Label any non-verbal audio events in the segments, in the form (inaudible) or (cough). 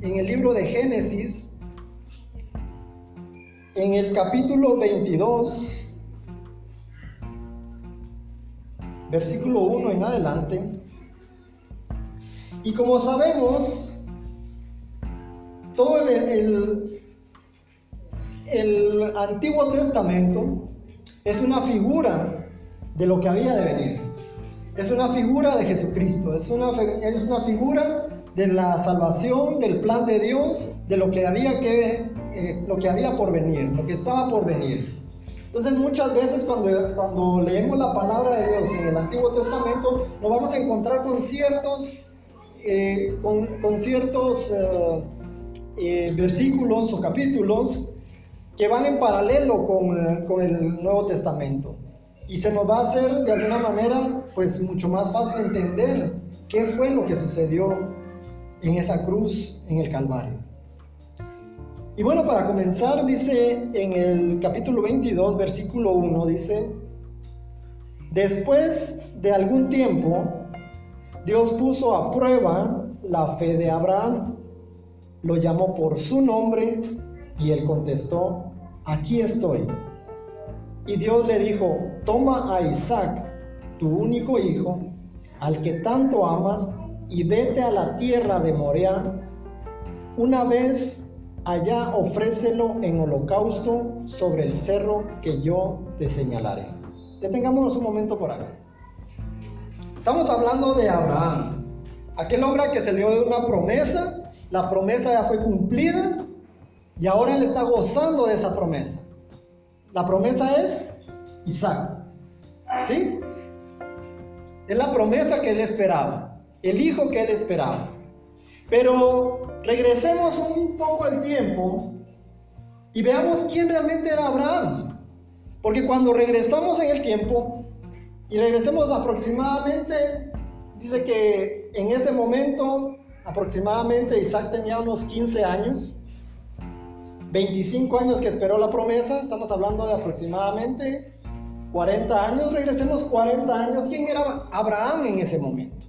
en el libro de Génesis, en el capítulo 22, versículo 1 en adelante. Y como sabemos, todo el, el, Antiguo Testamento es una figura de lo que había de venir. Es una figura de Jesucristo, es una, es una figura de la salvación, del plan de Dios, de lo que había que, eh, lo que había por venir, lo que estaba por venir. Entonces muchas veces cuando, cuando leemos la palabra de Dios en el Antiguo Testamento, nos vamos a encontrar con ciertos, eh, con, ciertos eh, versículos o capítulos que van en paralelo con, con el Nuevo Testamento. Y se nos va a hacer de alguna manera pues mucho más fácil entender qué fue lo que sucedió en esa cruz en el Calvario. Y bueno, para comenzar, dice en el capítulo 22, versículo 1, dice, después de algún tiempo, Dios puso a prueba la fe de Abraham, lo llamó por su nombre y él contestó, aquí estoy. Y Dios le dijo, toma a Isaac, tu único hijo, al que tanto amas, y vete a la tierra de Morea. Una vez allá ofrécelo en holocausto sobre el cerro que yo te señalaré. Detengámonos un momento por acá. Estamos hablando de Abraham, aquel hombre que se le dio una promesa, la promesa ya fue cumplida y ahora él está gozando de esa promesa. La promesa es Isaac. ¿Sí? Es la promesa que él esperaba el hijo que él esperaba. Pero regresemos un poco al tiempo y veamos quién realmente era Abraham. Porque cuando regresamos en el tiempo y regresemos aproximadamente, dice que en ese momento aproximadamente Isaac tenía unos 15 años, 25 años que esperó la promesa, estamos hablando de aproximadamente 40 años, regresemos 40 años, ¿quién era Abraham en ese momento?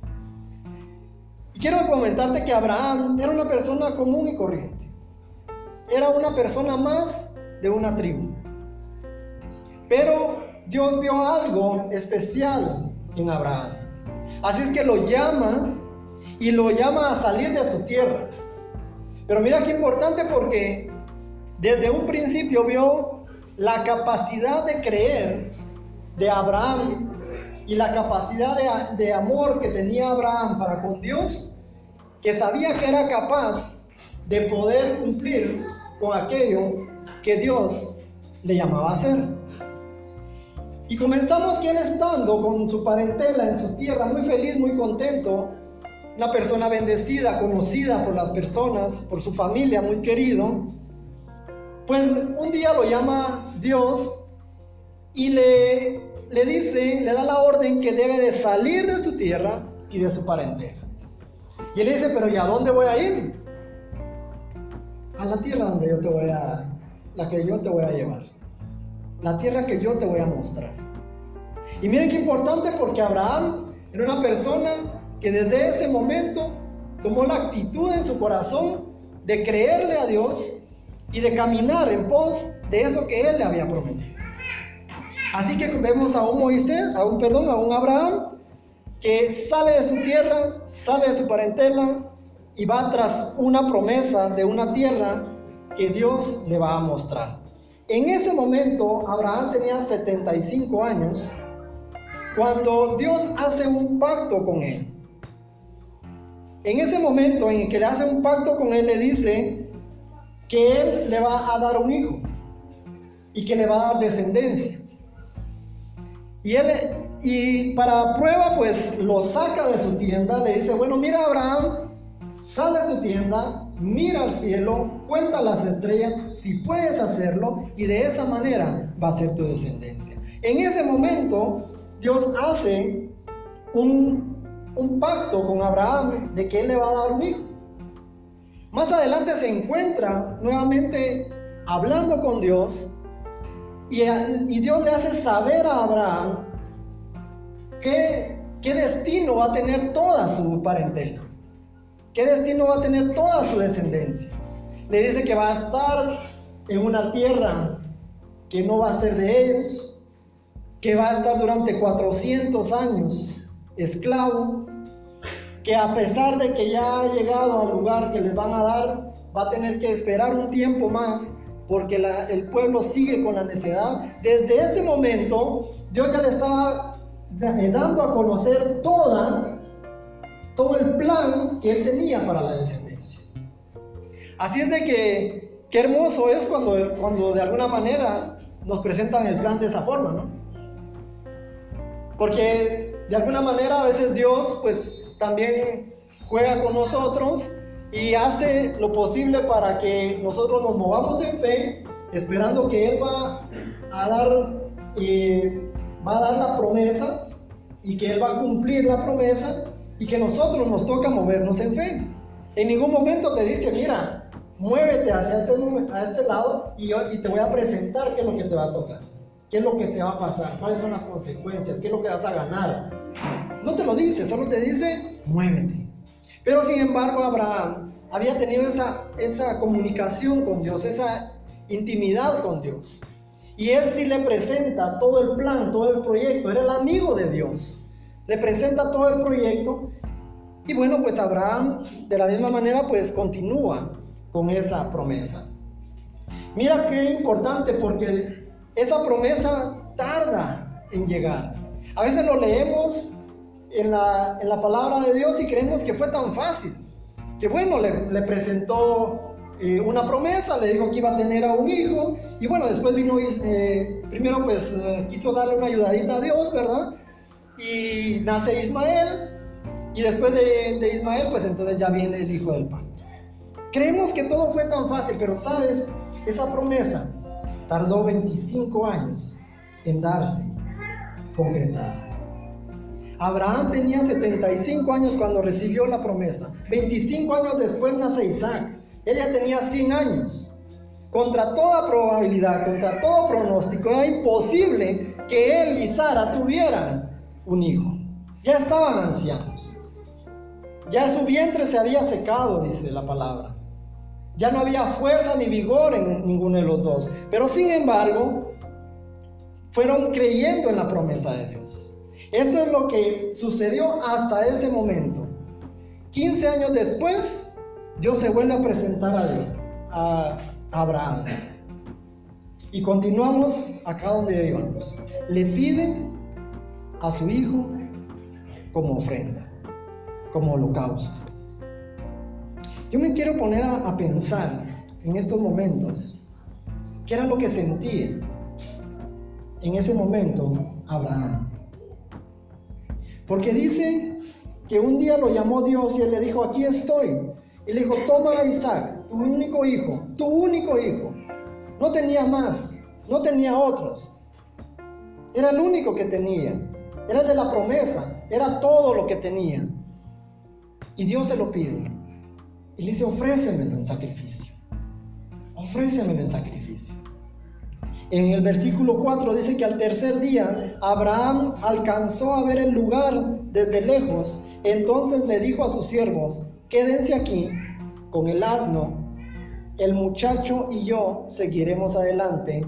Quiero comentarte que Abraham era una persona común y corriente. Era una persona más de una tribu. Pero Dios vio algo especial en Abraham. Así es que lo llama y lo llama a salir de su tierra. Pero mira qué importante porque desde un principio vio la capacidad de creer de Abraham y la capacidad de, amor que tenía Abraham para con Dios, que sabía que era capaz de poder cumplir con aquello que Dios le llamaba a hacer. Y comenzamos que él estando con su parentela en su tierra, muy feliz, muy contento, una persona bendecida, conocida por las personas, por su familia, muy querido, pues un día lo llama Dios y le le dice, le da la orden que debe de salir de su tierra y de su parentela. Y él dice, pero ¿y a dónde voy a ir? A la tierra donde yo te voy a, la que yo te voy a llevar. La tierra que yo te voy a mostrar. Y miren qué importante porque Abraham era una persona que desde ese momento tomó la actitud en su corazón de creerle a Dios y de caminar en pos de eso que él le había prometido. Así que vemos a un Moisés, a un perdón, a un Abraham que sale de su tierra, sale de su parentela y va tras una promesa de una tierra que Dios le va a mostrar. En ese momento Abraham tenía 75 años cuando Dios hace un pacto con él. En ese momento en que le hace un pacto con él, le dice que él le va a dar un hijo y que le va a dar descendencia. Y él, y para prueba, pues lo saca de su tienda, le dice, bueno, mira Abraham, sal de tu tienda, mira al cielo, cuenta las estrellas, si puedes hacerlo, y de esa manera va a ser tu descendencia. En ese momento, Dios hace un, un pacto con Abraham de que él le va a dar un hijo. Más adelante se encuentra nuevamente hablando con Dios y, Dios le hace saber a Abraham qué, qué destino va a tener toda su parentela. qué destino va a tener toda su descendencia. Le dice que va a estar en una tierra que no va a ser de ellos, que va a estar durante 400 años esclavo, que a pesar de que ya ha llegado al lugar que les van a dar, va a tener que esperar un tiempo más porque el pueblo sigue con la necedad. Desde ese momento, Dios ya le estaba eh, dando a conocer toda, todo el plan que él tenía para la descendencia. Así es de que, qué hermoso es cuando, cuando de alguna manera nos presentan el plan de esa forma, ¿no? Porque de alguna manera a veces Dios pues también juega con nosotros y hace lo posible para que nosotros nos movamos en fe, esperando que Él va a dar, eh, va a dar la promesa y que Él va a cumplir la promesa y que nosotros nos toca movernos en fe. En ningún momento te dice, mira, muévete hacia este, este lado y, y te voy a presentar qué es lo que te va a tocar, qué es lo que te va a pasar, cuáles son las consecuencias, qué es lo que vas a ganar. No te lo dice, solo te dice, muévete. Pero sin embargo, Abraham había tenido esa, esa comunicación con Dios, esa intimidad con Dios. Y él sí le presenta todo el plan, todo el proyecto. Era el amigo de Dios. Le presenta todo el proyecto. Y bueno, pues Abraham de la misma manera pues continúa con esa promesa. Mira qué importante porque esa promesa tarda en llegar. A veces lo leemos en la, en la palabra de Dios y creemos que fue tan fácil. Que bueno, le, presentó eh, una promesa, le dijo que iba a tener a un hijo y bueno, después vino, eh, primero pues eh, quiso darle una ayudadita a Dios, ¿verdad? Y nace Ismael y después de, de Ismael pues entonces ya viene el hijo del pacto. Creemos que todo fue tan fácil, pero sabes, esa promesa tardó 25 años en darse concretada. Abraham tenía 75 años cuando recibió la promesa. 25 años después nace Isaac. Ella tenía 100 años. Contra toda probabilidad, contra todo pronóstico, era imposible que él y Sara tuvieran un hijo. Ya estaban ancianos. Ya su vientre se había secado, dice la palabra. Ya no había fuerza ni vigor en ninguno de los dos. Pero sin embargo, fueron creyendo en la promesa de Dios. Esto es lo que sucedió hasta ese momento. 15 años después, Dios se vuelve a presentar a, a Abraham. Y continuamos acá donde íbamos. Le pide a su hijo como ofrenda, como holocausto. Yo me quiero poner a, a pensar en estos momentos qué era lo que sentía en ese momento Abraham. Porque dice que un día lo llamó Dios y él le dijo, aquí estoy. Y le dijo, toma a Isaac, tu único hijo, tu único hijo. No tenía más, no tenía otros. Era el único que tenía. Era de la promesa, era todo lo que tenía. Y Dios se lo pide. Y le dice, ofrécemelo en sacrificio. Ofrécemelo en sacrificio. En el versículo 4 dice que al tercer día Abraham alcanzó a ver el lugar desde lejos. Entonces le dijo a sus siervos, quédense aquí con el asno. El muchacho y yo seguiremos adelante.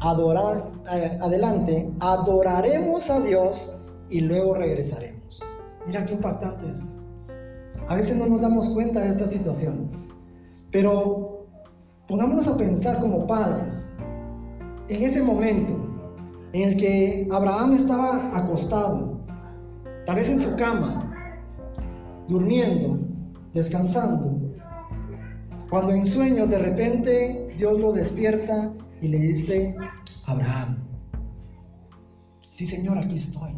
Adorar, eh, adelante, adoraremos a Dios y luego regresaremos. Mira qué impactante esto. A veces no nos damos cuenta de estas situaciones, pero pongámonos a pensar como padres en ese momento en el que Abraham estaba acostado, tal vez en su cama, durmiendo, descansando, cuando en sueño de repente Dios lo despierta y le dice, Abraham, sí Señor, aquí estoy.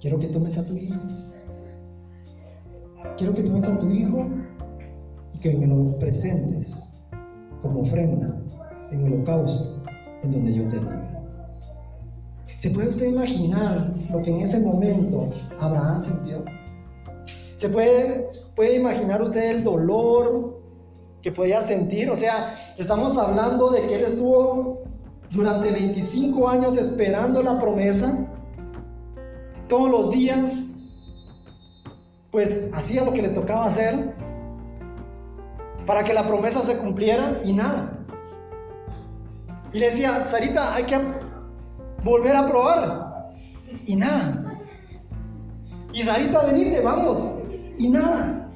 Quiero que tomes a tu hijo. Quiero que tomes a tu hijo y que me lo presentes como ofrenda en holocausto en donde yo te diga. ¿Se puede usted imaginar lo que en ese momento Abraham sintió? ¿Se puede, puede imaginar usted el dolor que podía sentir? O sea, estamos hablando de que él estuvo durante 25 años esperando la promesa, todos los días, pues hacía lo que le tocaba hacer para que la promesa se cumpliera y nada. Y le decía, Sarita, hay que volver a probar. Y nada. Y Sarita, venite, vamos. Y nada.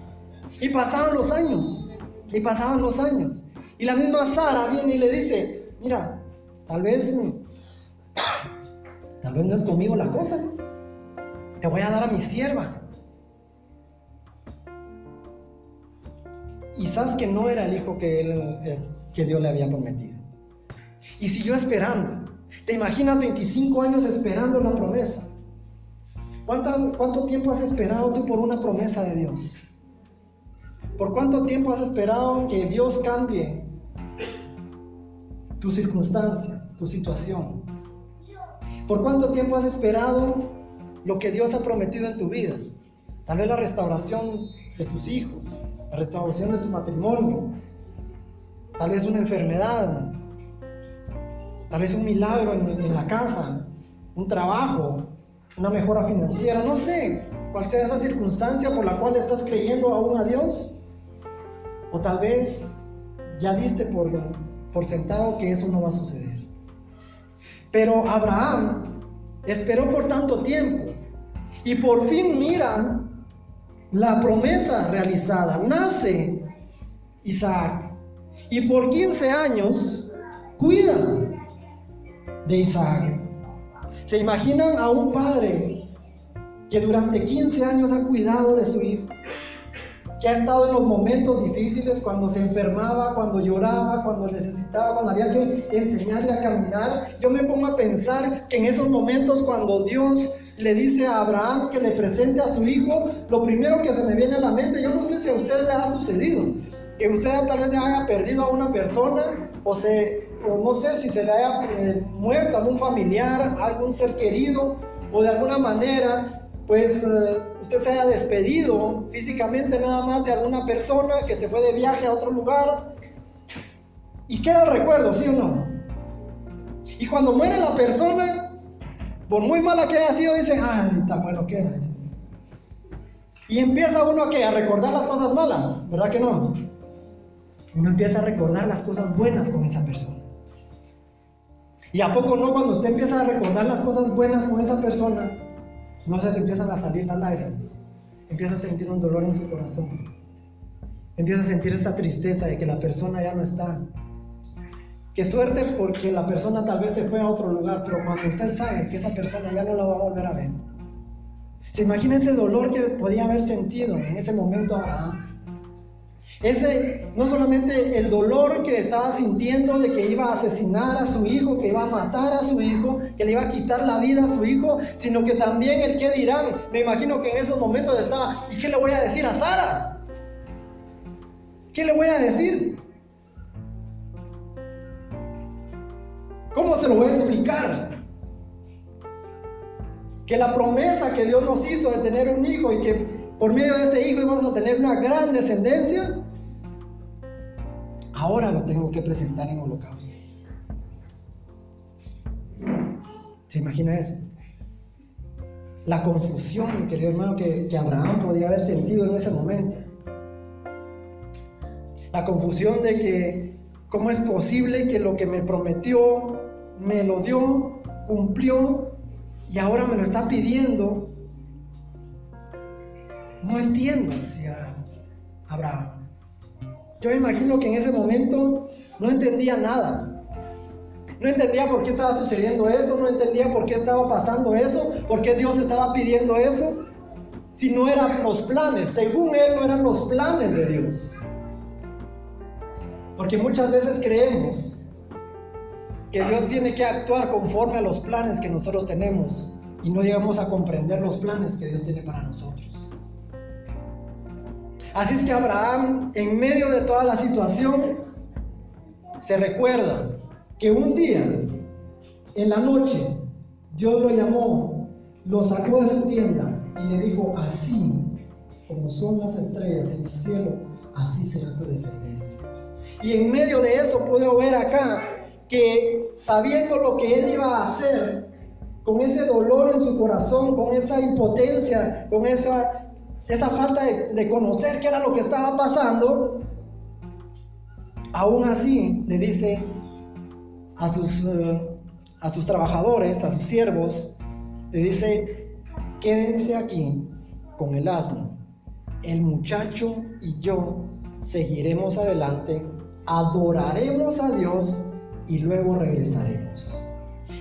Y pasaban los años. Y pasaban los años. Y la misma Sara viene y le dice, mira, tal vez, (coughs) tal vez no es conmigo la cosa. Te voy a dar a mi sierva. Sabes que no era el hijo que, él, eh, que Dios le había prometido. Y siguió esperando. ¿Te imaginas 25 años esperando la promesa? ¿Cuánto tiempo has esperado tú por una promesa de Dios? ¿Por cuánto tiempo has esperado que Dios cambie tu circunstancia, tu situación? ¿Por cuánto tiempo has esperado lo que Dios ha prometido en tu vida? Tal vez la restauración de tus hijos, la restauración de tu matrimonio, tal vez una enfermedad, tal vez un milagro en, la casa, un trabajo, una mejora financiera, no sé cuál sea esa circunstancia por la cual estás creyendo aún a Dios. O tal vez ya diste por, por sentado que eso no va a suceder. Pero Abraham esperó por tanto tiempo y por fin mira la promesa realizada. Nace Isaac y por 15 años cuida de Isaac. ¿Se imaginan a un padre que durante 15 años ha cuidado de su hijo? Que ha estado en los momentos difíciles, cuando se enfermaba, cuando lloraba, cuando necesitaba, cuando había que enseñarle a caminar. Yo me pongo a pensar que en esos momentos cuando Dios le dice a Abraham que le presente a su hijo, lo primero que se me viene a la mente, yo no sé si a usted le ha sucedido, que usted tal vez haya perdido a una persona o se o no sé si se le haya eh, muerto algún familiar, algún ser querido, o de alguna manera, pues eh, usted se haya despedido físicamente nada más de alguna persona que se fue de viaje a otro lugar. Y queda el recuerdo, ¿sí o no? Y cuando muere la persona, por muy mala que haya sido, dice, ay, tan bueno que era. Y empieza uno a, a recordar las cosas malas, ¿verdad que no? Uno empieza a recordar las cosas buenas con esa persona. Y a poco no, cuando usted empieza a recordar las cosas buenas con esa persona, no se le empiezan a salir las lágrimas. Empieza a sentir un dolor en su corazón. Empieza a sentir esa tristeza de que la persona ya no está. Qué suerte porque la persona tal vez se fue a otro lugar, pero cuando usted sabe que esa persona ya no la va a volver a ver. ¿Se imagina ese dolor que podía haber sentido en ese momento Abraham? Ese, no solamente el dolor que estaba sintiendo de que iba a asesinar a su hijo, que iba a matar a su hijo, que le iba a quitar la vida a su hijo, sino que también el que dirán. Me imagino que en esos momentos estaba, ¿y qué le voy a decir a Sara? ¿Qué le voy a decir? ¿Cómo se lo voy a explicar? Que la promesa que Dios nos hizo de tener un hijo y que por medio de ese hijo íbamos a tener una gran descendencia, ahora lo tengo que presentar en holocausto. ¿Se imagina eso? La confusión, mi querido hermano, que, que Abraham podía haber sentido en ese momento. La confusión de que, ¿cómo es posible que lo que me prometió, me lo dio, cumplió y ahora me lo está pidiendo? No entiendo, decía Abraham. Yo imagino que en ese momento no entendía nada. No entendía por qué estaba sucediendo eso, no entendía por qué estaba pasando eso, por qué Dios estaba pidiendo eso. Si no eran los planes, según él no eran los planes de Dios. Porque muchas veces creemos que Dios tiene que actuar conforme a los planes que nosotros tenemos y no llegamos a comprender los planes que Dios tiene para nosotros. Así es que Abraham, en medio de toda la situación, se recuerda que un día, en la noche, Dios lo llamó, lo sacó de su tienda y le dijo, así como son las estrellas en el cielo, así será tu descendencia. Y en medio de eso puedo ver acá que sabiendo lo que él iba a hacer, con ese dolor en su corazón, con esa impotencia, con esa esa falta de, conocer qué era lo que estaba pasando, aún así le dice a sus, eh, a sus trabajadores, a sus siervos, le dice, quédense aquí con el asno. El muchacho y yo seguiremos adelante, adoraremos a Dios y luego regresaremos.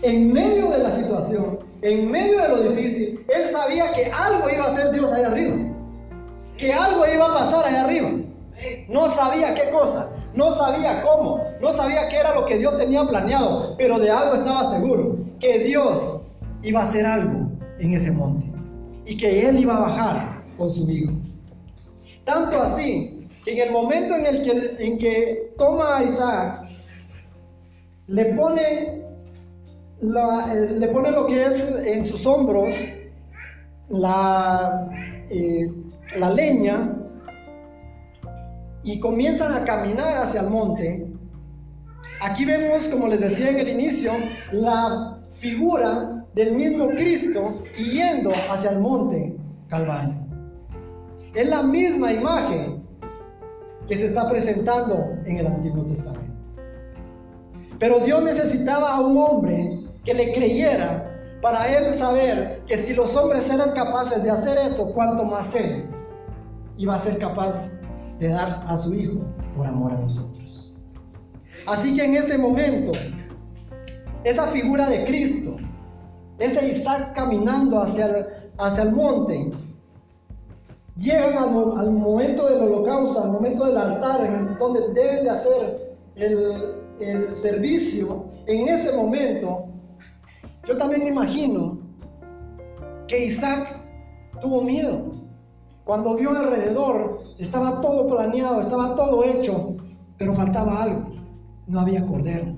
En medio de la situación, en medio de lo difícil, él sabía que algo iba a hacer Dios allá arriba. Que algo iba a pasar allá arriba. No sabía qué cosa, no sabía cómo, no sabía qué era lo que Dios tenía planeado, pero de algo estaba seguro, que Dios iba a hacer algo en ese monte y que él iba a bajar con su hijo. Tanto así que en el momento en el que, en que toma a Isaac, le pone le pone lo que es en sus hombros la, eh, la leña y comienzan a caminar hacia el monte. Aquí vemos, como les decía en el inicio, la figura del mismo Cristo yendo hacia el monte Calvario. Es la misma imagen que se está presentando en el Antiguo Testamento. Pero Dios necesitaba a un hombre que le creyera para él saber que si los hombres eran capaces de hacer eso, cuanto más él iba a ser capaz de dar a su hijo por amor a nosotros. Así que en ese momento, esa figura de Cristo, ese Isaac caminando hacia el, hacia el monte, llegan al, momento del holocausto, al momento del altar, en donde deben de hacer el, el servicio, en ese momento yo también imagino que Isaac tuvo miedo. Cuando vio alrededor, estaba todo planeado, estaba todo hecho, pero faltaba algo. No había cordero.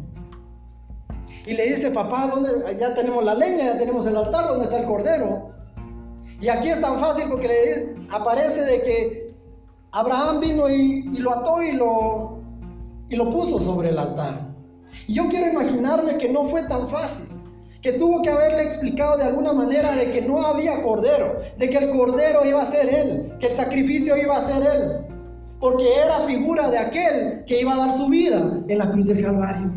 Y le dice, papá, ¿dónde? ya tenemos la leña, ya tenemos el altar, ¿dónde está el cordero? Y aquí es tan fácil porque le aparece de que Abraham vino y, lo ató y lo, y lo puso sobre el altar. Y yo quiero imaginarme que no fue tan fácil que tuvo que haberle explicado de alguna manera de que no había cordero, de que el cordero iba a ser él, que el sacrificio iba a ser él, porque era figura de aquel que iba a dar su vida en la cruz del Calvario.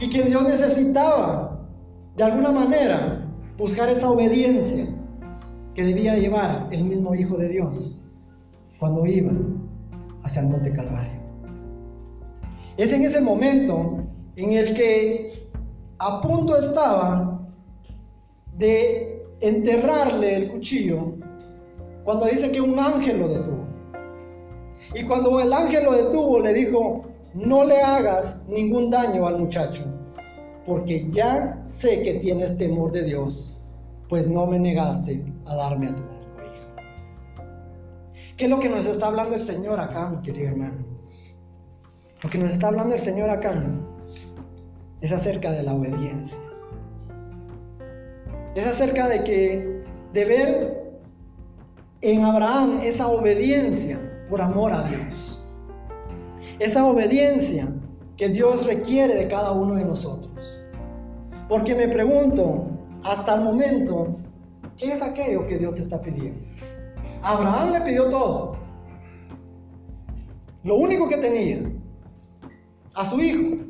Y que Dios necesitaba, de alguna manera, buscar esa obediencia que debía llevar el mismo Hijo de Dios cuando iba hacia el monte Calvario. Es en ese momento en el que a punto estaba de enterrarle el cuchillo, cuando dice que un ángel lo detuvo. Y cuando el ángel lo detuvo, le dijo, no le hagas ningún daño al muchacho, porque ya sé que tienes temor de Dios, pues no me negaste a darme a tu único hijo. ¿Qué es lo que nos está hablando el Señor acá, mi querido hermano? Lo que nos está hablando el Señor acá es acerca de la obediencia. Es acerca de que de ver en Abraham esa obediencia por amor a Dios. Esa obediencia que Dios requiere de cada uno de nosotros. Porque me pregunto, hasta el momento, ¿qué es aquello que Dios te está pidiendo? Abraham le pidió todo. Lo único que tenía, a su hijo.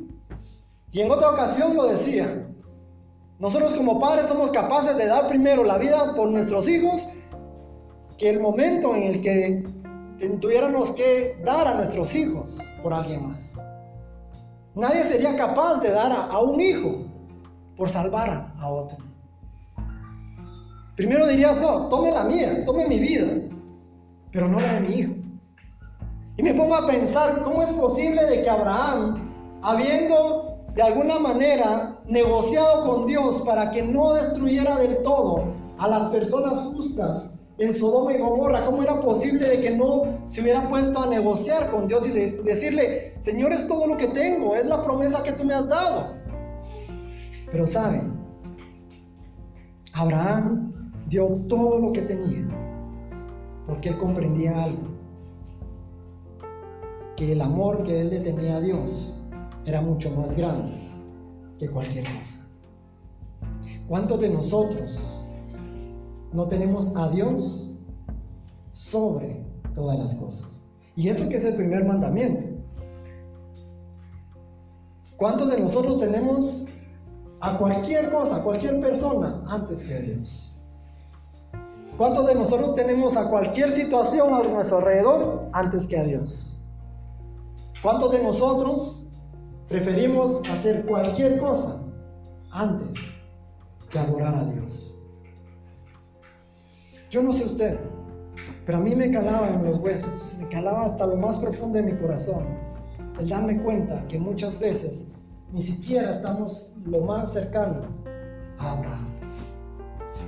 Y en otra ocasión lo decía, nosotros como padres somos capaces de dar primero la vida por nuestros hijos que el momento en el que tuviéramos que dar a nuestros hijos por alguien más. Nadie sería capaz de dar a, un hijo por salvar a otro. Primero dirías, no, tome la mía, tome mi vida, pero no la de mi hijo. Y me pongo a pensar, ¿cómo es posible de que Abraham, habiendo de alguna manera negociado con Dios para que no destruyera del todo a las personas justas en Sodoma y Gomorra. ¿Cómo era posible de que no se hubiera puesto a negociar con Dios y decirle, Señor, es todo lo que tengo, es la promesa que tú me has dado? Pero saben, Abraham dio todo lo que tenía porque él comprendía algo, que el amor que él le tenía a Dios era mucho más grande que cualquier cosa. ¿Cuántos de nosotros no tenemos a Dios sobre todas las cosas. Y eso que es el primer mandamiento. ¿Cuántos de nosotros tenemos a cualquier cosa, a cualquier persona antes que a Dios? ¿Cuántos de nosotros tenemos a cualquier situación a nuestro alrededor antes que a Dios? ¿Cuántos de nosotros preferimos hacer cualquier cosa antes que adorar a Dios? Yo no sé usted, pero a mí me calaba en los huesos, me calaba hasta lo más profundo de mi corazón el darme cuenta que muchas veces ni siquiera estamos lo más cercano a Abraham.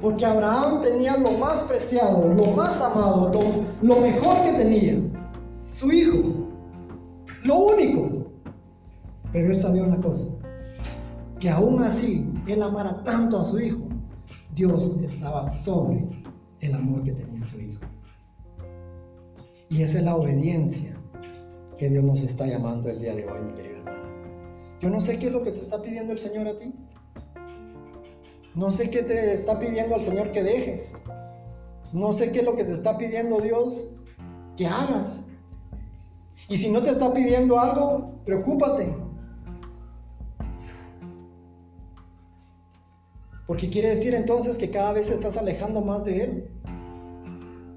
Porque Abraham tenía lo más preciado, lo más amado, lo, lo mejor que tenía, su hijo, lo único. Pero él sabía una cosa, que aún así él amara tanto a su hijo, Dios estaba sobre el amor que tenía su hijo. Y esa es la obediencia que Dios nos está llamando el día de hoy, mi querido hermano. Yo no sé qué es lo que te está pidiendo el Señor a ti. No sé qué te está pidiendo al Señor que dejes. No sé qué es lo que te está pidiendo Dios que hagas. Y si no te está pidiendo algo, preocúpate. Porque quiere decir entonces que cada vez te estás alejando más de Él.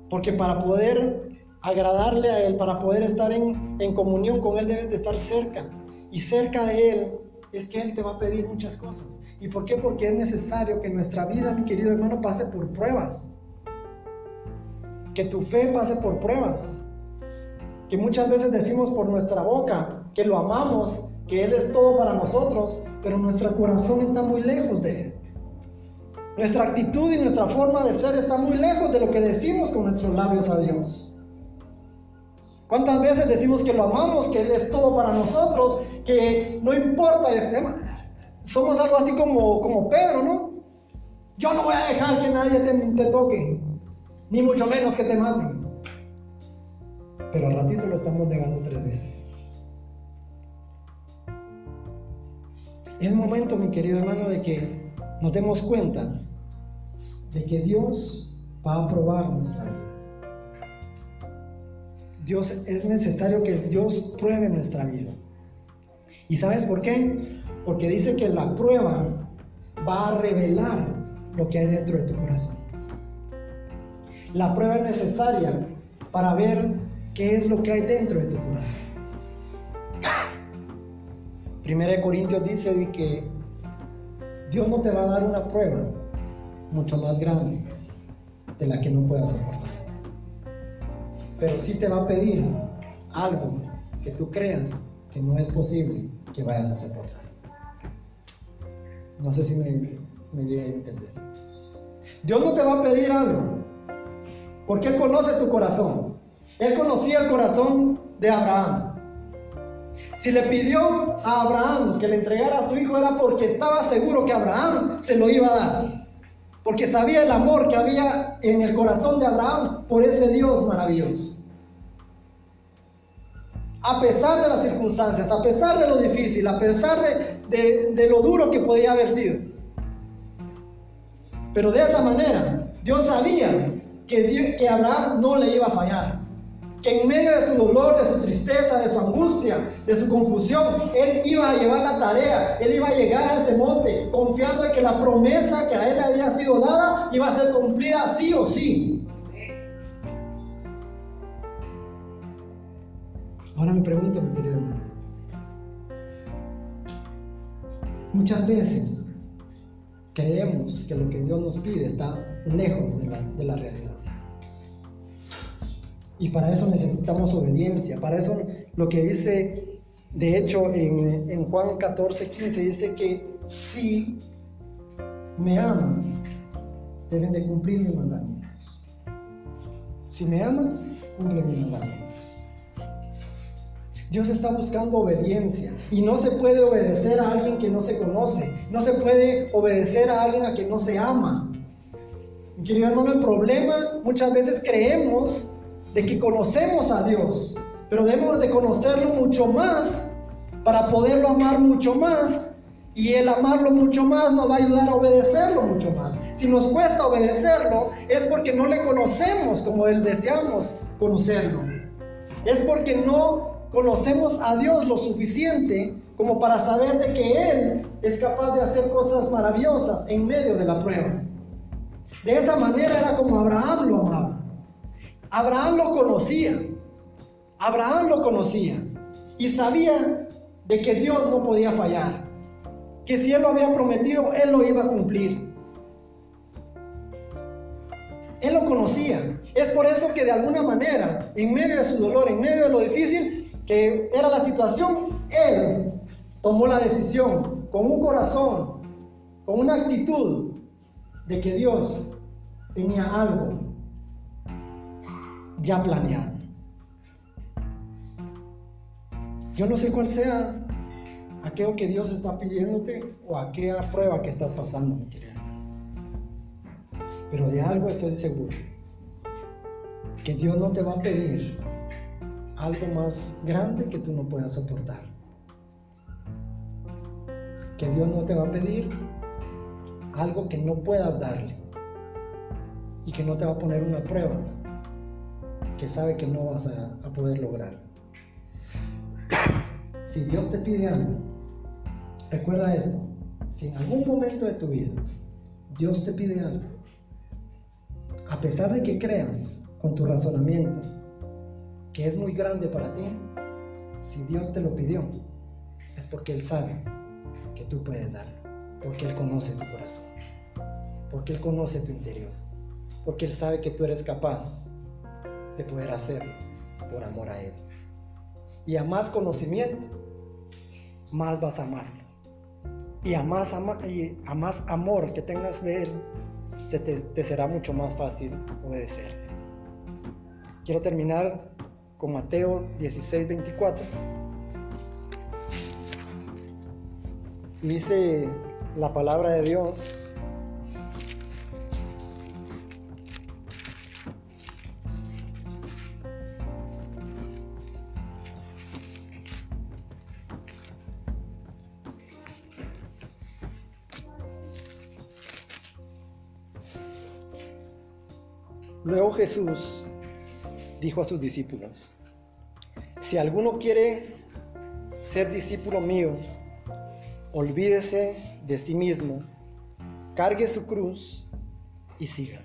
Porque para poder agradarle a Él, para poder estar en, comunión con Él, debes de estar cerca. Y cerca de Él es que Él te va a pedir muchas cosas. ¿Y por qué? Porque es necesario que nuestra vida, mi querido hermano, pase por pruebas. Que tu fe pase por pruebas. Que muchas veces decimos por nuestra boca que lo amamos, que Él es todo para nosotros, pero nuestro corazón está muy lejos de Él. Nuestra actitud y nuestra forma de ser está muy lejos de lo que decimos con nuestros labios a Dios. ¿Cuántas veces decimos que lo amamos, que Él es todo para nosotros, que no importa tema? Somos algo así como, como Pedro, ¿no? Yo no voy a dejar que nadie te, toque, ni mucho menos que te maten. Pero al ratito lo estamos negando tres veces. Es momento, mi querido hermano, de que nos demos cuenta de que Dios va a aprobar nuestra vida. Dios es necesario que Dios pruebe nuestra vida. ¿Y sabes por qué? Porque dice que la prueba va a revelar lo que hay dentro de tu corazón. La prueba es necesaria para ver qué es lo que hay dentro de tu corazón. Primera de Corintios dice que Dios no te va a dar una prueba mucho más grande de la que no puedas soportar pero sí te va a pedir algo que tú creas que no es posible que vayas a soportar. No sé si me, me a entender. Dios no te va a pedir algo, porque Él conoce tu corazón. Él conocía el corazón de Abraham. Si le pidió a Abraham que le entregara a su hijo era porque estaba seguro que Abraham se lo iba a dar porque sabía el amor que había en el corazón de Abraham por ese Dios maravilloso. A pesar de las circunstancias, a pesar de lo difícil, a pesar de, lo duro que podía haber sido. Pero de esa manera, Dios sabía que, que Abraham no le iba a fallar que en medio de su dolor, de su tristeza, de su angustia, de su confusión, él iba a llevar la tarea, él iba a llegar a ese monte, confiando en que la promesa que a él le había sido dada iba a ser cumplida sí o sí. Ahora me pregunto, mi querido hermano, muchas veces creemos que lo que Dios nos pide está lejos de la, de la realidad. Y para eso necesitamos obediencia. Para eso lo que dice, de hecho, en, Juan 14, 15, dice que si me aman, deben de cumplir mis mandamientos. Si me amas, cumple mis mandamientos. Dios está buscando obediencia y no se puede obedecer a alguien que no se conoce, no se puede obedecer a alguien a quien no se ama. querido hermano, el problema muchas veces creemos de que conocemos a Dios, pero debemos de conocerlo mucho más para poderlo amar mucho más. Y el amarlo mucho más nos va a ayudar a obedecerlo mucho más. si nos cuesta obedecerlo, es porque no le conocemos como Él deseamos conocerlo. Es porque no conocemos a Dios lo suficiente como para saber de que Él es capaz de hacer cosas maravillosas en medio de la prueba. De esa manera era como Abraham lo amaba. Abraham lo conocía. Abraham lo conocía. Y sabía de que Dios no podía fallar. Que si Él lo había prometido, Él lo iba a cumplir. Él lo conocía. Es por eso que de alguna manera, en medio de su dolor, en medio de lo difícil que era la situación, Él tomó la decisión con un corazón, con una actitud de que Dios tenía algo ya planeado. Yo no sé cuál sea aquello que Dios está pidiéndote o aquella prueba que estás pasando, mi querido Pero de algo estoy seguro. Que Dios no te va a pedir algo más grande que tú no puedas soportar. Que Dios no te va a pedir algo que no puedas darle. Y que no te va a poner una prueba que sabe que no vas a, poder lograr. Si Dios te pide algo, recuerda esto. Si en algún momento de tu vida Dios te pide algo, a pesar de que creas con tu razonamiento que es muy grande para ti, si Dios te lo pidió, es porque Él sabe que tú puedes darlo, porque Él conoce tu corazón, porque Él conoce tu interior, porque Él sabe que tú eres capaz de poder hacerlo por amor a Él. Y a más conocimiento, más vas a amarlo. Y a más, y a más amor que tengas de Él, se te, será mucho más fácil obedecerle. Quiero terminar con Mateo 16, 24. Y dice la palabra de Dios Jesús dijo a sus discípulos, si alguno quiere ser discípulo mío, olvídese de sí mismo, cargue su cruz y siga.